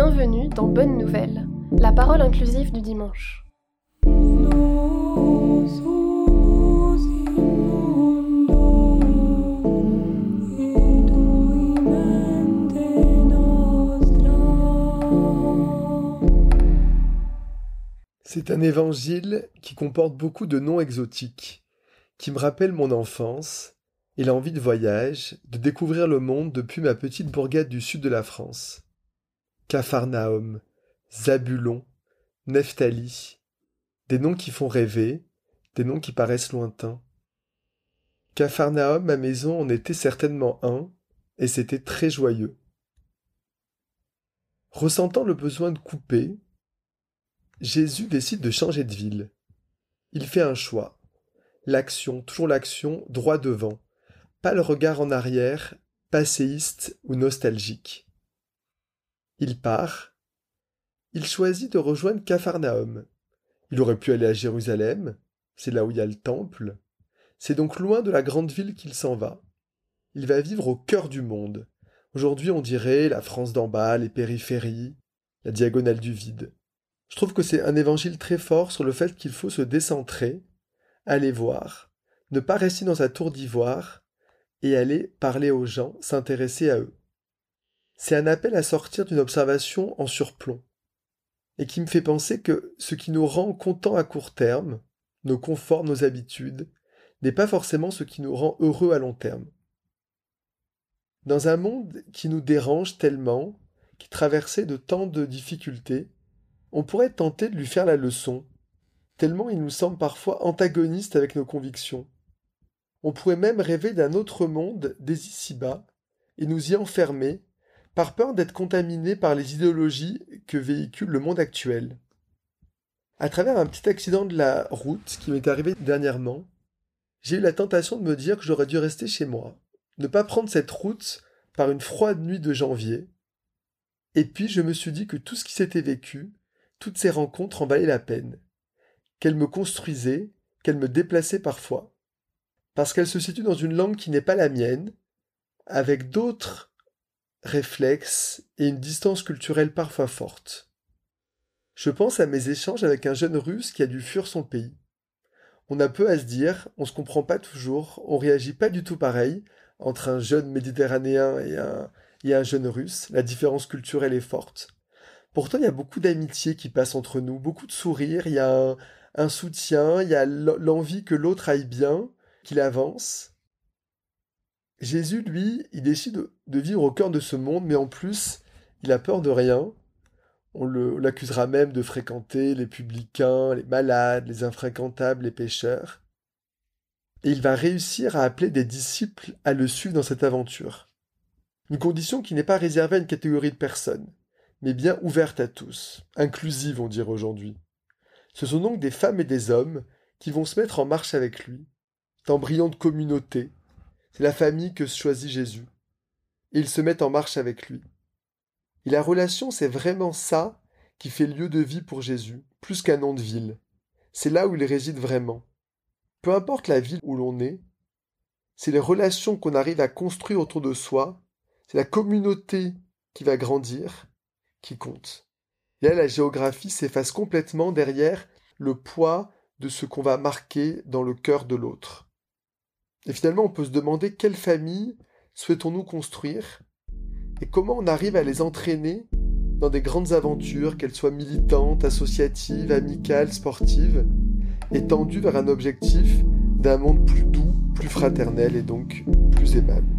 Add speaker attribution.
Speaker 1: Bienvenue dans Bonne Nouvelle, la parole inclusive du dimanche.
Speaker 2: C'est un évangile qui comporte beaucoup de noms exotiques, qui me rappelle mon enfance et l'envie de voyage, de découvrir le monde depuis ma petite bourgade du sud de la France. Capharnaüm, Zabulon, Nephtali, des noms qui font rêver, des noms qui paraissent lointains. Capharnaüm, ma maison, en était certainement un, et c'était très joyeux. Ressentant le besoin de couper, Jésus décide de changer de ville. Il fait un choix. L'action, toujours l'action, droit devant. Pas le regard en arrière, passéiste ou nostalgique. Il part. Il choisit de rejoindre Capharnaüm. Il aurait pu aller à Jérusalem, c'est là où il y a le temple. C'est donc loin de la grande ville qu'il s'en va. Il va vivre au cœur du monde. Aujourd'hui, on dirait la France d'en bas, les périphéries, la diagonale du vide. Je trouve que c'est un évangile très fort sur le fait qu'il faut se décentrer, aller voir, ne pas rester dans sa tour d'ivoire et aller parler aux gens, s'intéresser à eux c'est un appel à sortir d'une observation en surplomb, et qui me fait penser que ce qui nous rend contents à court terme, nos conforts, nos habitudes, n'est pas forcément ce qui nous rend heureux à long terme. Dans un monde qui nous dérange tellement, qui traversait de tant de difficultés, on pourrait tenter de lui faire la leçon, tellement il nous semble parfois antagoniste avec nos convictions. On pourrait même rêver d'un autre monde dès ici-bas, et nous y enfermer par peur d'être contaminé par les idéologies que véhicule le monde actuel. À travers un petit accident de la route qui m'est arrivé dernièrement, j'ai eu la tentation de me dire que j'aurais dû rester chez moi, ne pas prendre cette route par une froide nuit de janvier, et puis je me suis dit que tout ce qui s'était vécu, toutes ces rencontres en valaient la peine, qu'elles me construisaient, qu'elles me déplaçaient parfois, parce qu'elles se situent dans une langue qui n'est pas la mienne, avec d'autres réflexes et une distance culturelle parfois forte. Je pense à mes échanges avec un jeune russe qui a dû fuir son pays. On a peu à se dire, on se comprend pas toujours, on réagit pas du tout pareil entre un jeune méditerranéen et un, et un jeune russe, la différence culturelle est forte. Pourtant, il y a beaucoup d'amitié qui passe entre nous, beaucoup de sourires, il y a un, un soutien, il y a l'envie que l'autre aille bien, qu'il avance. Jésus, lui, il décide de vivre au cœur de ce monde, mais en plus, il a peur de rien. On l'accusera même de fréquenter les publicains, les malades, les infréquentables, les pécheurs. Et il va réussir à appeler des disciples à le suivre dans cette aventure. Une condition qui n'est pas réservée à une catégorie de personnes, mais bien ouverte à tous, inclusive on dirait aujourd'hui. Ce sont donc des femmes et des hommes qui vont se mettre en marche avec lui, dans brillante communauté, c'est la famille que choisit Jésus. Et ils se mettent en marche avec lui. Et la relation, c'est vraiment ça qui fait lieu de vie pour Jésus, plus qu'un nom de ville. C'est là où il réside vraiment. Peu importe la ville où l'on est, c'est les relations qu'on arrive à construire autour de soi, c'est la communauté qui va grandir, qui compte. Et là, la géographie s'efface complètement derrière le poids de ce qu'on va marquer dans le cœur de l'autre. Et finalement, on peut se demander quelle famille souhaitons-nous construire et comment on arrive à les entraîner dans des grandes aventures, qu'elles soient militantes, associatives, amicales, sportives, et tendues vers un objectif d'un monde plus doux, plus fraternel et donc plus aimable.